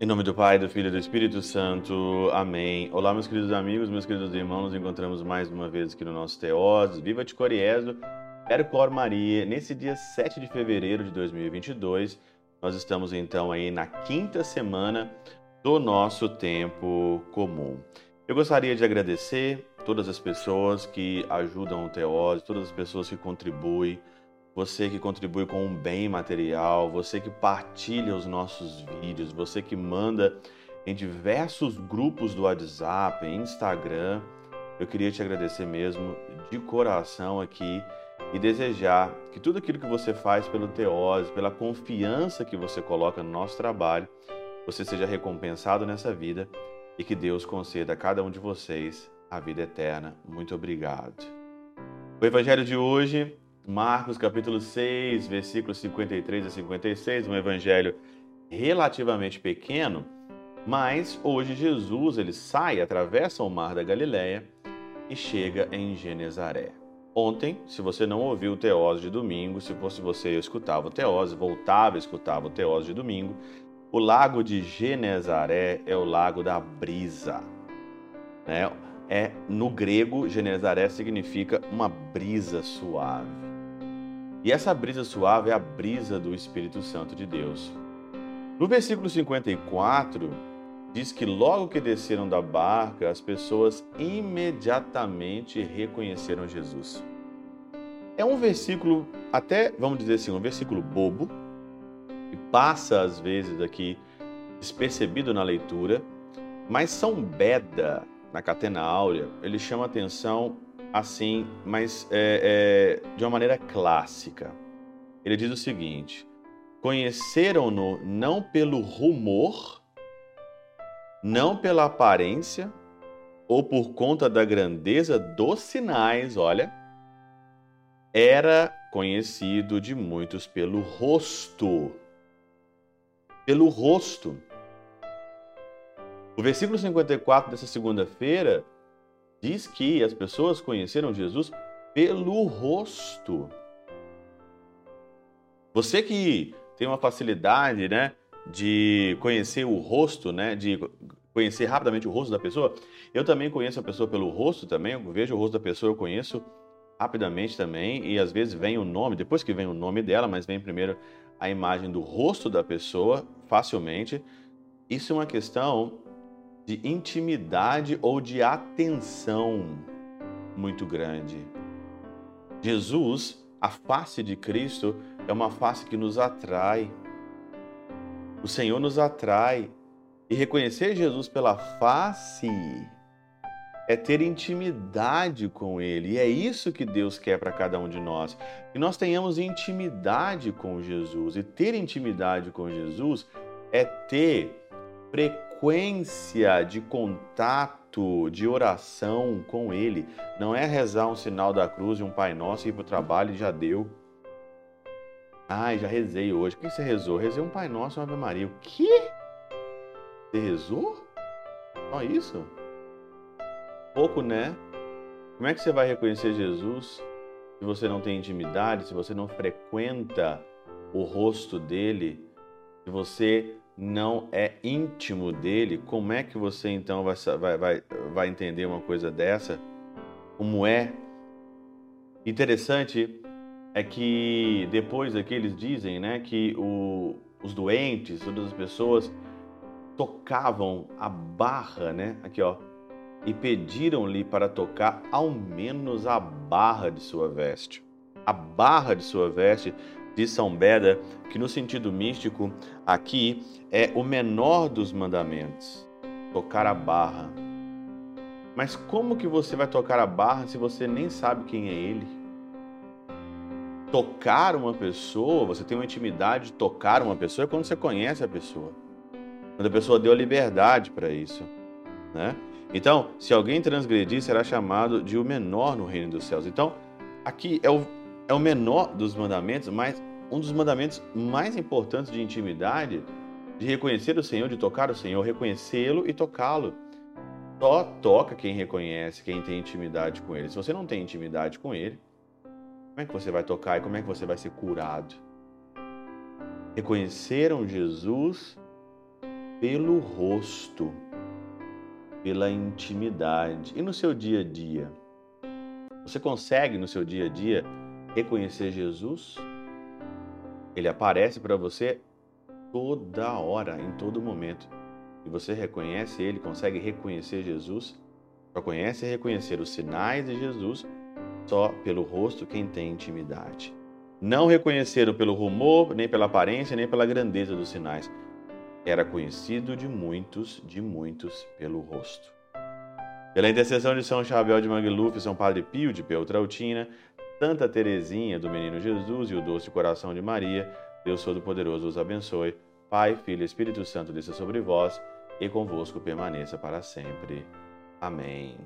Em nome do Pai, do Filho e do Espírito Santo. Amém. Olá, meus queridos amigos, meus queridos irmãos. Nos encontramos mais uma vez aqui no nosso Teós. Viva de Coriezo, Percor Maria. Nesse dia 7 de fevereiro de 2022, nós estamos então aí na quinta semana do nosso tempo comum. Eu gostaria de agradecer todas as pessoas que ajudam o Teós, todas as pessoas que contribuem você que contribui com um bem material, você que partilha os nossos vídeos, você que manda em diversos grupos do WhatsApp, Instagram. Eu queria te agradecer mesmo de coração aqui e desejar que tudo aquilo que você faz pelo Teose, pela confiança que você coloca no nosso trabalho, você seja recompensado nessa vida e que Deus conceda a cada um de vocês a vida eterna. Muito obrigado. O evangelho de hoje Marcos capítulo 6, versículos 53 a 56, um evangelho relativamente pequeno, mas hoje Jesus ele sai, atravessa o mar da Galileia e chega em Genezaré. Ontem, se você não ouviu o Teose de domingo, se fosse você eu escutava o Teose, voltava e escutava o Teose de domingo, o lago de Genezaré é o lago da brisa. Né? É, no grego, Genezaré significa uma brisa suave. E essa brisa suave é a brisa do Espírito Santo de Deus. No versículo 54, diz que logo que desceram da barca, as pessoas imediatamente reconheceram Jesus. É um versículo, até vamos dizer assim, um versículo bobo, que passa às vezes aqui despercebido na leitura, mas São Beda, na Catena Áurea, ele chama atenção assim, mas é, é, de uma maneira clássica. Ele diz o seguinte: conheceram-no não pelo rumor, não pela aparência, ou por conta da grandeza dos sinais, olha, era conhecido de muitos pelo rosto. Pelo rosto. O versículo 54 dessa segunda-feira diz que as pessoas conheceram Jesus pelo rosto. Você que tem uma facilidade, né, de conhecer o rosto, né, de conhecer rapidamente o rosto da pessoa, eu também conheço a pessoa pelo rosto também, eu vejo o rosto da pessoa, eu conheço rapidamente também, e às vezes vem o nome, depois que vem o nome dela, mas vem primeiro a imagem do rosto da pessoa facilmente. Isso é uma questão de intimidade ou de atenção muito grande. Jesus, a face de Cristo, é uma face que nos atrai. O Senhor nos atrai. E reconhecer Jesus pela face é ter intimidade com Ele. E é isso que Deus quer para cada um de nós. Que nós tenhamos intimidade com Jesus. E ter intimidade com Jesus é ter frequência frequência de contato, de oração com Ele. Não é rezar um sinal da cruz e um Pai Nosso ir para o trabalho e já deu. Ai, já rezei hoje. O que você rezou? Rezei um Pai Nosso e uma Ave Maria. O quê? Você rezou? Só isso? Pouco, né? Como é que você vai reconhecer Jesus se você não tem intimidade, se você não frequenta o rosto dele, se você não é íntimo dele, como é que você então vai, vai, vai, entender uma coisa dessa? Como é? Interessante é que depois aqui eles dizem né, que o, os doentes, todas as pessoas, tocavam a barra, né? Aqui ó, e pediram-lhe para tocar ao menos a barra de sua veste. A barra de sua veste de São Beda, que no sentido místico aqui é o menor dos mandamentos, tocar a barra. Mas como que você vai tocar a barra se você nem sabe quem é ele? Tocar uma pessoa, você tem uma intimidade de tocar uma pessoa é quando você conhece a pessoa. Quando a pessoa deu liberdade para isso, né? Então, se alguém transgredir, será chamado de o menor no reino dos céus. Então, aqui é o, é o menor dos mandamentos, mas um dos mandamentos mais importantes de intimidade, de reconhecer o Senhor, de tocar o Senhor, reconhecê-lo e tocá-lo. Só toca quem reconhece, quem tem intimidade com ele. Se você não tem intimidade com ele, como é que você vai tocar e como é que você vai ser curado? Reconheceram Jesus pelo rosto, pela intimidade. E no seu dia a dia? Você consegue no seu dia a dia reconhecer Jesus? Ele aparece para você toda hora, em todo momento. E você reconhece ele, consegue reconhecer Jesus? Só conhece e reconhecer os sinais de Jesus só pelo rosto quem tem intimidade. Não reconheceram pelo rumor, nem pela aparência, nem pela grandeza dos sinais. Era conhecido de muitos, de muitos pelo rosto. Pela intercessão de São Chabel de Mangluf, São Padre Pio de Peltrautina, Santa Teresinha do Menino Jesus e o Doce Coração de Maria, Deus Todo-Poderoso os abençoe. Pai, Filho e Espírito Santo desça sobre vós e convosco permaneça para sempre. Amém.